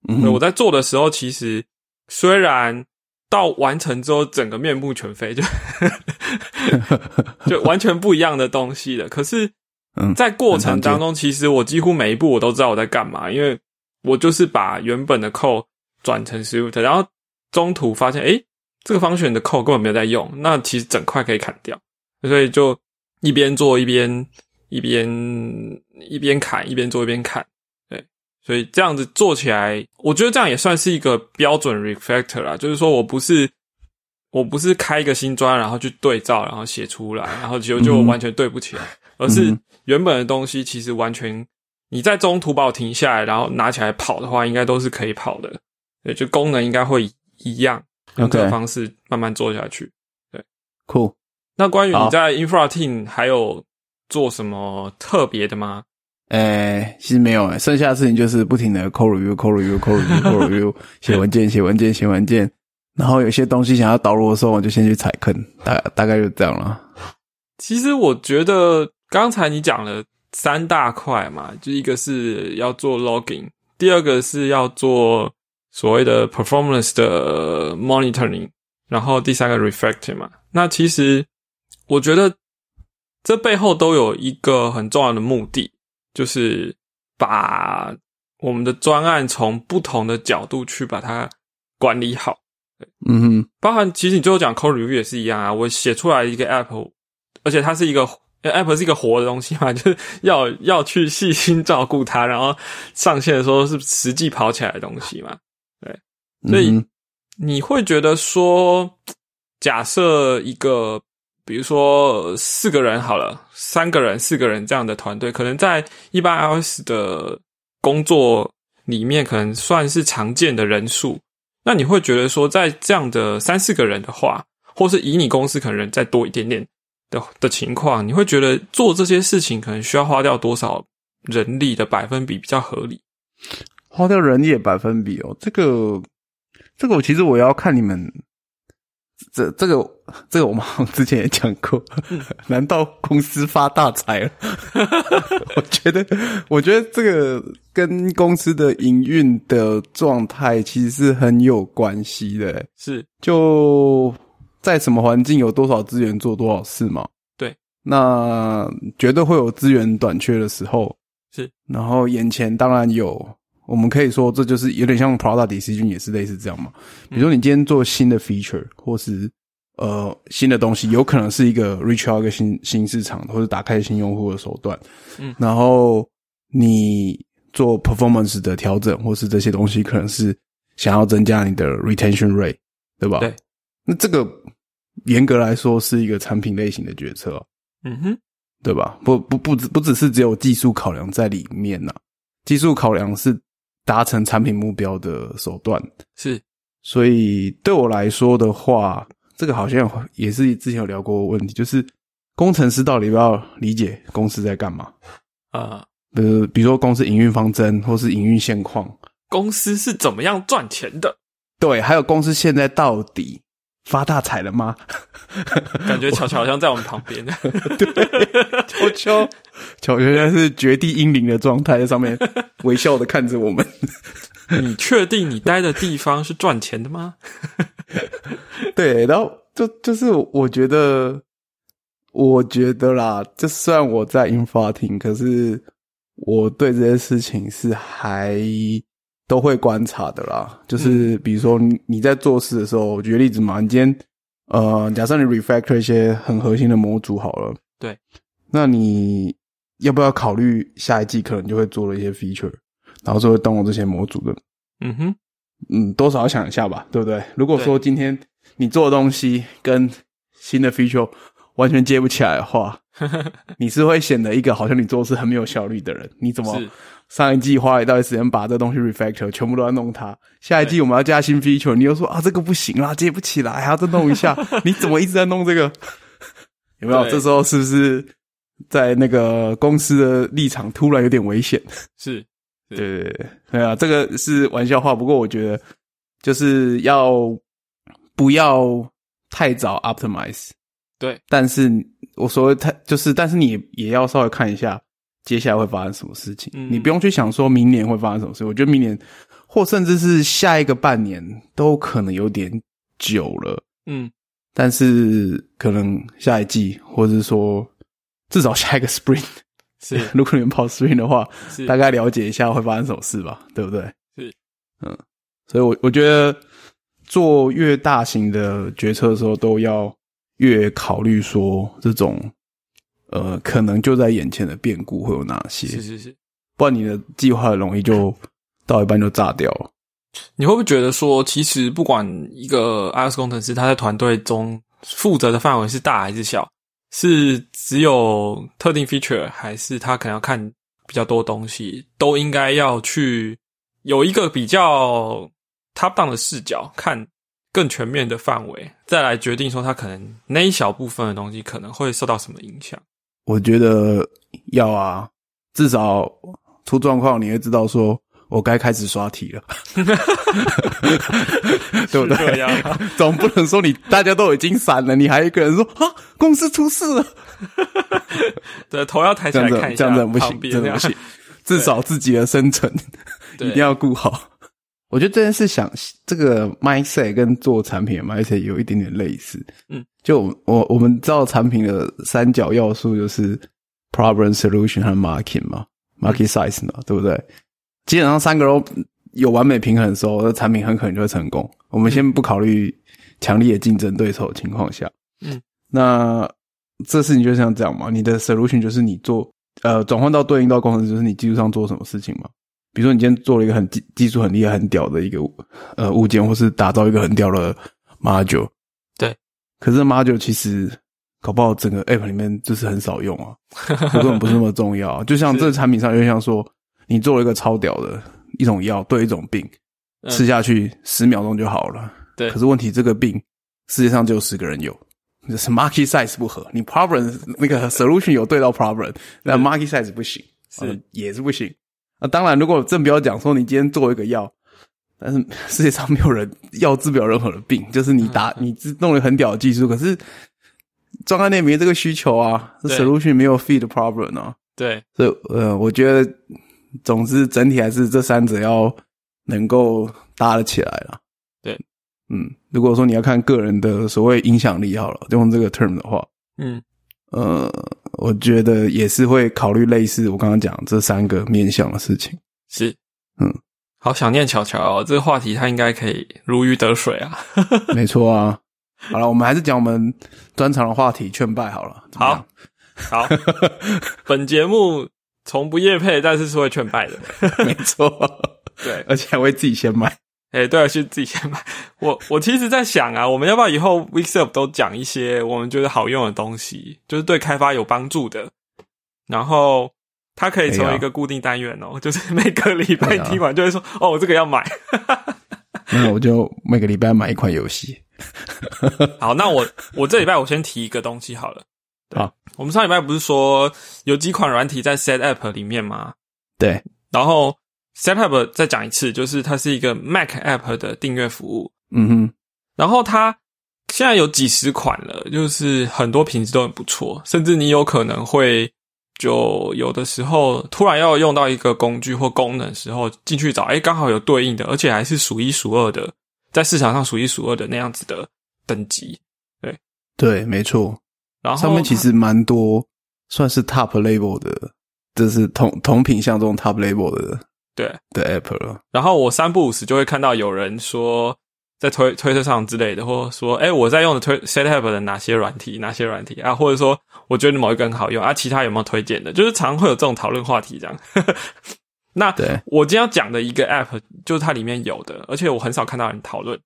嗯我在做的时候，其实虽然到完成之后整个面目全非，就 就完全不一样的东西了。可是，嗯在过程当中，其实我几乎每一步我都知道我在干嘛，因为我就是把原本的 code 转成 Swift，然后中途发现，诶，这个方选的 code 根本没有在用，那其实整块可以砍掉，所以就一边做一边一边一边砍，一边做一边砍。对，所以这样子做起来，我觉得这样也算是一个标准 refactor 啦。就是说我不是我不是开一个新砖，然后去对照，然后写出来，然后就就嗯完全对不起来，而是嗯原本的东西其实完全你在中途把我停下来，然后拿起来跑的话，应该都是可以跑的。对，就功能应该会一样，用这个方式慢慢做下去。对，酷。那关于你在 Infra Team 还有做什么特别的吗？诶、其实没有诶、剩下的事情就是不停的 code review、code review、code review、code review，写文件、写文件、写文件。然后有些东西想要导入的时候，我就先去踩坑，大大概就这样了。其实我觉得刚才你讲了三大块嘛，就一个是要做 logging，第二个是要做所谓的 performance 的 monitoring，然后第三个 refactor 嘛。那其实我觉得这背后都有一个很重要的目的，就是把我们的专案从不同的角度去把它管理好。嗯哼，包含其实你最后讲 code review 也是一样啊，我写出来一个 app，而且它是一个呃 app 是一个活的东西嘛，就是要要去细心照顾它，然后上线的时候是实际跑起来的东西嘛。对所以你会觉得说，假设一个比如说四个人好了，三个人、四个人这样的团队，可能在一般 iOS 的工作里面，可能算是常见的人数。那你会觉得说，在这样的三四个人的话，或是以你公司可能人再多一点点的的情况，你会觉得做这些事情可能需要花掉多少人力的百分比比较合理？花掉人力的百分比哦，这个这个我其实我要看你们这这个这个我们 好像之前也讲过，难道公司发大财了？我觉得，我觉得这个跟公司的营运的状态其实是很有关系的。是，就在什么环境有多少资源做多少事嘛。对，那绝对会有资源短缺的时候。是，然后眼前当然有，我们可以说这就是有点像 product decision，也是类似这样嘛。比如说你今天做新的 feature，或是呃新的东西，有可能是一个 reach out 一个新新市场，或者打开新用户的手段。嗯，然后你做 performance 的调整，或是这些东西，可能是想要增加你的 retention rate，对吧？对。那这个严格来说是一个产品类型的决策。嗯哼。对吧？不不不只不只是只有技术考量在里面呐，技术考量是达成产品目标的手段。是，所以对我来说的话，这个好像也是之前有聊过问题，就是工程师到底要不要理解公司在干嘛啊？呃，比如说公司营运方针或是营运现况，公司是怎么样赚钱的？对，还有公司现在到底。发大财了吗？感觉巧巧好像在我们旁边。对，巧巧巧巧现在是绝地英灵的状态，在上面微笑的看着我们。你确定你待的地方是赚钱的吗？对，然后就就是我觉得，我觉得啦，就虽然我在 info 厅，可是我对这些事情是还。都会观察的啦，就是比如说你在做事的时候，举个例子嘛，你今天呃，假设你 refactor 一些很核心的模组好了，对，那你要不要考虑下一季可能就会做了一些 feature，然后就会动用这些模组的，嗯哼，嗯，多少要想一下吧，对不对？如果说今天你做的东西跟新的 feature 完全接不起来的话，你是会显得一个好像你做事很没有效率的人，你怎么？上一季花了一大堆时间把这东西 refactor，全部都要弄它。下一季我们要加新 feature，你又说啊这个不行啦，接不起来，还要再弄一下。你怎么一直在弄这个？有没有？这时候是不是在那个公司的立场突然有点危险？是，对对对，对啊，这个是玩笑话。不过我觉得就是要不要太早 optimize。对，但是我所谓太就是，但是你也要稍微看一下。接下来会发生什么事情？你不用去想说明年会发生什么事。我觉得明年或甚至是下一个半年都可能有点久了。嗯，但是可能下一季，或者是说至少下一个 spring，是 如果你们跑 spring 的话，大概了解一下会发生什么事吧，对不对？是，嗯，所以我我觉得做越大型的决策的时候，都要越考虑说这种。呃，可能就在眼前的变故会有哪些？是是是，不然你的计划很容易就到一半就炸掉了。你会不会觉得说，其实不管一个 iOS 工程师他在团队中负责的范围是大还是小，是只有特定 feature，还是他可能要看比较多东西，都应该要去有一个比较 top down 的视角，看更全面的范围，再来决定说他可能那一小部分的东西可能会受到什么影响。我觉得要啊，至少出状况你会知道，说我该开始刷题了，对不对？总不能说你大家都已经散了，你还一个人说啊，公司出事了，对，头要抬起来看一下，这样不行，真的不行，至少自己的生存一定要顾好。我觉得这件事想这个 mindset 跟做产品的 mindset 有一点点类似，嗯，就我我们知道产品的三角要素就是 problem solution 和 market 嘛，market size 嘛，对不对？基本上三个都有完美平衡的时候，那产品很可能就会成功。我们先不考虑强烈的竞争对手的情况下，嗯，那这事情就像这样嘛，你的 solution 就是你做呃转换到对应到工程，就是你技术上做什么事情嘛。比如说，你今天做了一个很技技术很厉害、很屌的一个呃物件，或是打造一个很屌的 module，对。可是 module 其实搞不好整个 app 里面就是很少用啊，根本不是那么重要。就像这个产品上，就像说你做了一个超屌的一种药，对一种病吃下去十秒钟就好了。对。可是问题，这个病世界上只有十个人有，就是 market size 不合。你 problem 那个 solution 有对到 problem，那 market size 不行，是也是不行。那当然，如果正标讲说你今天做一个药，但是世界上没有人药治不了任何的病，就是你打你弄了很屌的技术，可是专案内没这个需求啊，这 solution 没有 feed problem 啊。对，所以呃，我觉得总之整体还是这三者要能够搭得起来了。对，嗯，如果说你要看个人的所谓影响力好了，用这个 term 的话，嗯，呃，我觉得也是会考虑类似我刚刚讲这三个面向的事情。是，嗯，好想念巧巧哦，这个话题他应该可以如鱼得水啊。没错啊。好了，我们还是讲我们专长的话题，劝败好了。好。好，本节目从不夜配，但是是会劝败的，没错。对，而且还会自己先买。哎，对，是自己先买。我我其实，在想啊，我们要不要以后 Weeksup 都讲一些我们觉得好用的东西，就是对开发有帮助的，然后它可以成为一个固定单元哦，就是每个礼拜听完就会说，哦，我这个要买。那我就每个礼拜买一款游戏。好，那我我这礼拜我先提一个东西好了。啊，我们上礼拜不是说有几款软体在 Set App 里面吗？对，然后 Set App 再讲一次，就是它是一个 Mac App 的订阅服务。嗯哼，然后它现在有几十款了，就是很多品质都很不错，甚至你有可能会就有的时候突然要用到一个工具或功能时候进去找，哎，刚好有对应的，而且还是数一数二的，在市场上数一数二的那样子的等级。对，对，没错。然后上面其实蛮多，算是 top label 的，就是同同品相中 top label 的，对的 app 了。然后我三不五时就会看到有人说在推推特上之类的，或者说，哎，我在用的推 set app 的哪些软体，哪些软体啊，或者说我觉得某一个很好用啊，其他有没有推荐的？就是常会有这种讨论话题这样。那对我今天要讲的一个 app 就是它里面有的，而且我很少看到人讨论，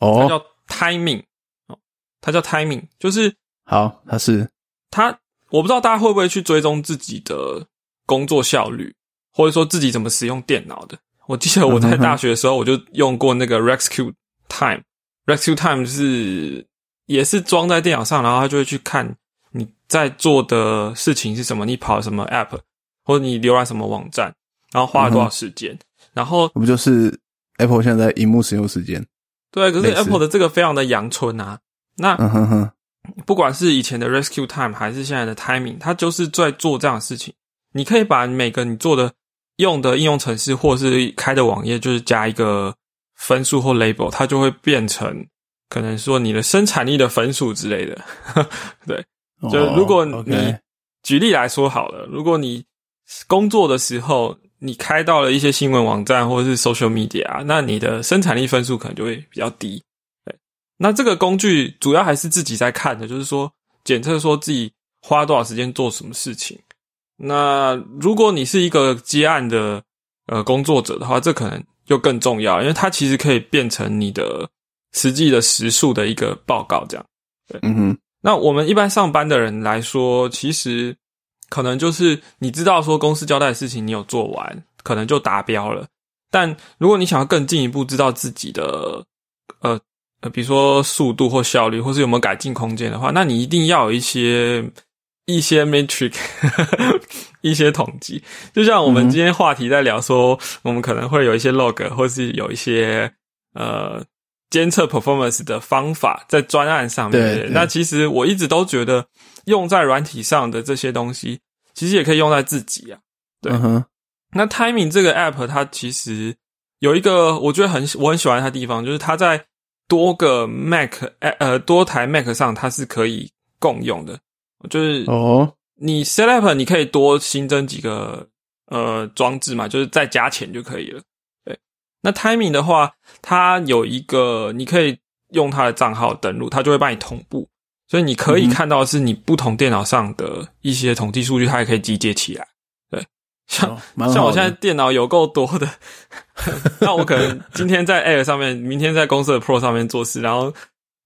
哦，它叫 timing 哦，它叫 timing，就是。好，他是他，我不知道大家会不会去追踪自己的工作效率，或者说自己怎么使用电脑的。我记得我在大学的时候，我就用过那个 Rescue Time。Rescue Time 是也是装在电脑上，然后他就会去看你在做的事情是什么，你跑什么 App，或者你浏览什么网站，然后花了多少时间。然后不就是 Apple 现在荧幕使用时间？对，可是 Apple 的这个非常的阳春啊。那嗯哼哼。不管是以前的 Rescue Time 还是现在的 Timing，它就是在做这样的事情。你可以把每个你做的用的应用程式或是开的网页，就是加一个分数或 label，它就会变成可能说你的生产力的分数之类的。对，就如果你举例来说好了，如果你工作的时候你开到了一些新闻网站或者是 social media，那你的生产力分数可能就会比较低。那这个工具主要还是自己在看的，就是说检测说自己花多少时间做什么事情。那如果你是一个接案的呃工作者的话，这可能就更重要，因为它其实可以变成你的实际的时数的一个报告，这样。对，嗯哼。那我们一般上班的人来说，其实可能就是你知道说公司交代的事情你有做完，可能就达标了。但如果你想要更进一步知道自己的呃。呃，比如说速度或效率，或是有没有改进空间的话，那你一定要有一些一些 metric，一些统计。就像我们今天话题在聊说，我们可能会有一些 log，或是有一些呃监测 performance 的方法在专案上面。那其实我一直都觉得，用在软体上的这些东西，其实也可以用在自己啊。对，那 timing 这个 app 它其实有一个我觉得很我很喜欢它的地方，就是它在多个 Mac 呃多台 Mac 上它是可以共用的，就是哦，你 Set Up 你可以多新增几个呃装置嘛，就是再加钱就可以了。对，那 Timing 的话，它有一个你可以用它的账号登录，它就会帮你同步，所以你可以看到是你不同电脑上的一些统计数据，它也可以集结起来。对。像像我现在电脑有够多的，那我可能今天在 Air 上面，明天在公司的 Pro 上面做事，然后，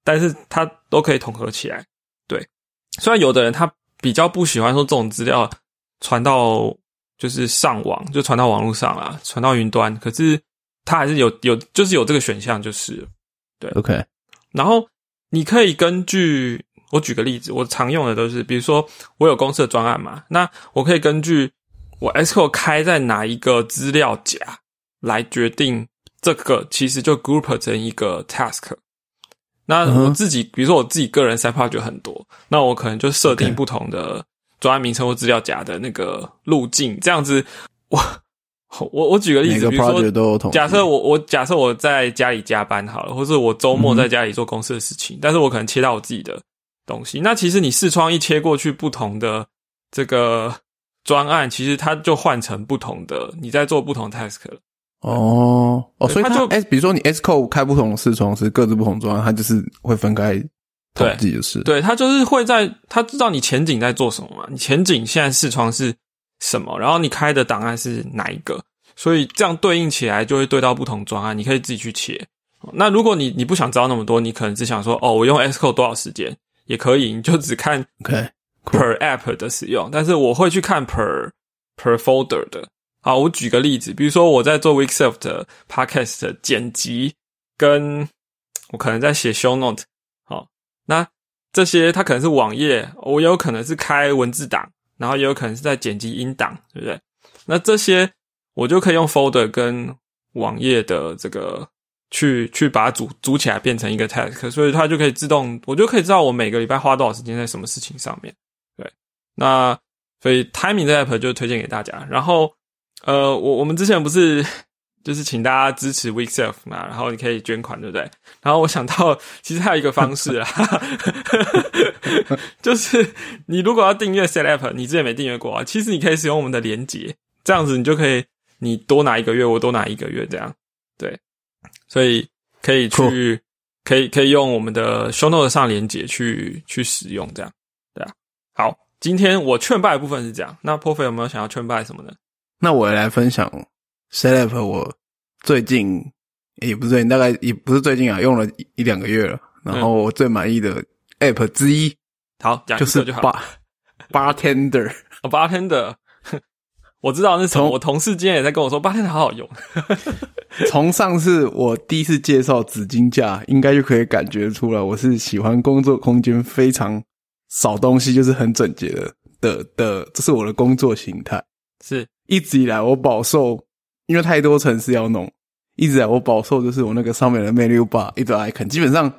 但是它都可以统合起来。对，虽然有的人他比较不喜欢说这种资料传到就是上网，就传到网络上啦，传到云端，可是他还是有有就是有这个选项，就是对，OK。然后你可以根据我举个例子，我常用的都是，比如说我有公司的专案嘛，那我可以根据。我 Q 开在哪一个资料夹来决定这个其实就 group 成一个 task。那我自己，比如说我自己个人 side project 很多，那我可能就设定不同的专案名称或资料夹的那个路径，这样子。我我我举个例子，比如说假设我我假设我在家里加班好了，或是我周末在家里做公司的事情，但是我可能切到我自己的东西。那其实你视窗一切过去，不同的这个专案，其实它就换成不同的，你在做不同 task 了。哦哦，所以它它就哎比如说你 S code 开不同的视窗是各自不同专案，它就是会分开统计的事。对，它就是会在它知道你前景在做什么嘛，你前景现在视窗是什么，然后你开的档案是哪一个，所以这样对应起来就会对到不同专案，你可以自己去切。那如果你你不想知道那么多，你可能只想说哦，我用 S code 多少时间也可以，你就只看 OK，per app 的使用，但是我会去看 per per folder 的。好，我举个例子，比如说我在做 Weekself 的 podcast 剪辑，跟我可能在写 show note。好，那这些它可能是网页，我有可能是开文字档，然后也有可能是在剪辑音档，对不对？那这些我就可以用 folder 跟网页的这个去去把它组组起来变成一个 task，所以它就可以自动，我就可以知道我每个礼拜花多少时间在什么事情上面。对，那所以 Timing 这 app 就推荐给大家。然后呃，我我们之前不是就是请大家支持 Weekself 嘛，然后你可以捐款，对不对？然后我想到其实还有一个方式啊，就是你如果要订阅 Set App，你之前没订阅过啊，其实你可以使用我们的连接，这样子你就可以你多拿一个月，我多拿一个月，这样对，所以可以去可以可以用我们的 Show Note 上连接去去使用，这样对啊。好，今天我劝败的部分是这样，那 p o f 有没有想要劝败什么呢？那我也来分享 Setup，我最近也不是最近，大概也不是最近啊，用了一一两个月了。然后我最满意的 App 之一好，讲就是个就好。Bar Bartender。哦 Bartender，我知道那从我同事今天也在跟我说 Bartender 好好用。从上次我第一次介绍纸巾架，应该就可以感觉出来，我是喜欢工作空间非常少东西，就是很整洁的的的，这是我的工作形态。是一直以来我饱受，因为太多城市要弄，一直以来我饱受就是我那个上面的 menu bar 一堆 icon，基本上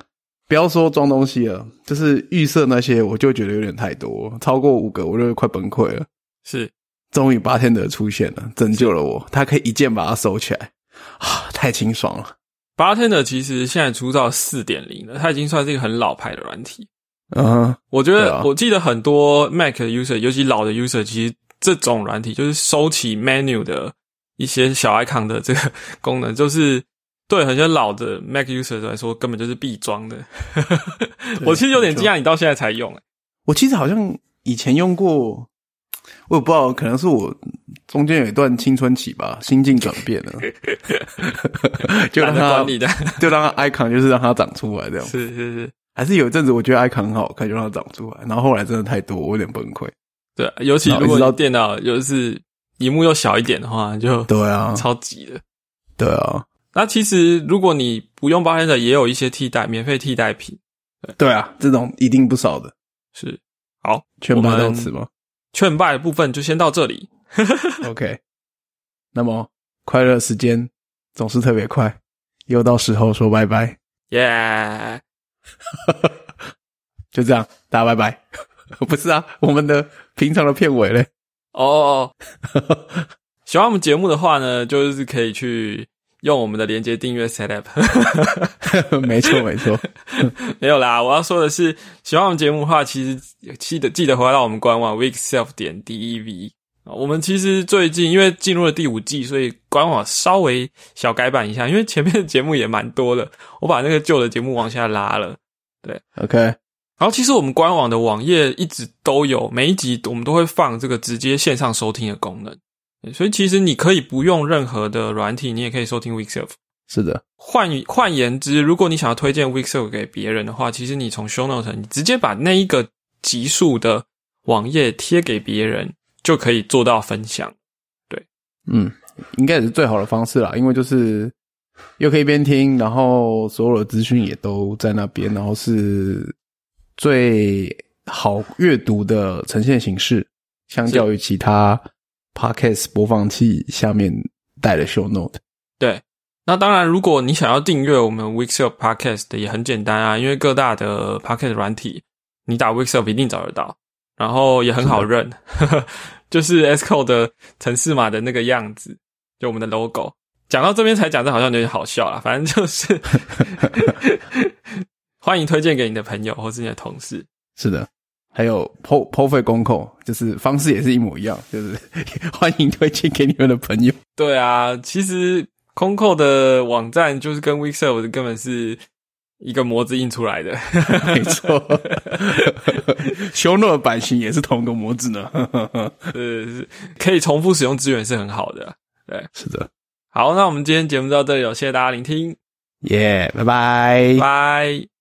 不要说装东西了，就是预设那些我就觉得有点太多，超过五个我就快崩溃了。是，终于八天的出现了，拯救了我，他可以一键把它收起来，啊，太清爽了。Bartender 其实现在出到四点零了，它已经算是一个很老牌的软体。嗯哼，我觉得，啊我记得很多 Mac 的 user，尤其老的 user，其实这种软体就是收起 menu 的一些小 icon 的这个 功能，就是对很多老的 Mac user 来说，根本就是必装的。我其实有点惊讶，你到现在才用、欸。我其实好像以前用过，我也不知道，可能是我中间有一段青春期吧，心境转变了，就让它管你的，就让它 icon 就是让它长出来这样。是是是，还是有一阵子我觉得 icon 很好看，就让它长出来，然后后来真的太多，我有点崩溃。对，尤其如果到电脑又是荧幕又小一点的话，就对啊，超级的。对啊，那其实如果你不用 Bartender，也有一些替代免费替代品，对啊，这种一定不少的。是好。全我们班到此吗劝败的部分就先到这里。？OK。那么快乐时间总是特别快，又到时候说拜拜，耶、就这样，大家拜拜。不是啊，我们的平常的片尾嘞。哦，喜欢我们节目的话呢，就是可以去用我们的连接订阅 Set App。没错，没错。没有啦，我要说的是，喜欢我们节目的话，其实记得记得回到我们官网 weekself 点 dev 啊。我们其实最近因为进入了第五季，所以官网稍微小改版一下，因为前面的节目也蛮多的，我把那个旧的节目往下拉了。对 OK，然后其实我们官网的网页一直都有，每一集我们都会放这个直接线上收听的功能，所以其实你可以不用任何的软体，你也可以收听 Weekself。是的，换换言之，如果你想要推荐 Weekself 给别人的话，其实你从 Show Note 你直接把那一个集数的网页贴给别人，就可以做到分享。对嗯，应该也是最好的方式啦，因为就是又可以边听，然后所有的资讯也都在那边，然后是最好阅读的呈现形式，相较于其他 podcast 播放器下面带的 show note。对，那当然，如果你想要订阅我们 Weekself Podcast 也很简单啊，因为各大的 Podcast 软体，你打 Weekself 一定找得到，然后也很好认，就是 S Code 的城市码的那个样子，就我们的 logo。讲到这边才讲，这好像有点好笑啦，反正就是欢迎推荐给你的朋友或是你的同事。是的，还有 Po Po 费公扣，就是方式也是一模一样，就是 欢迎推荐给你们的朋友。对啊，其实。空扣的网站就是跟 Weekserve 根本是一个模子印出来的，没错。修诺的版型也是同个模子呢，呃，可以重复使用资源是很好的。对，是的。好，那我们今天节目到这里，谢谢大家聆听，耶，拜拜，拜。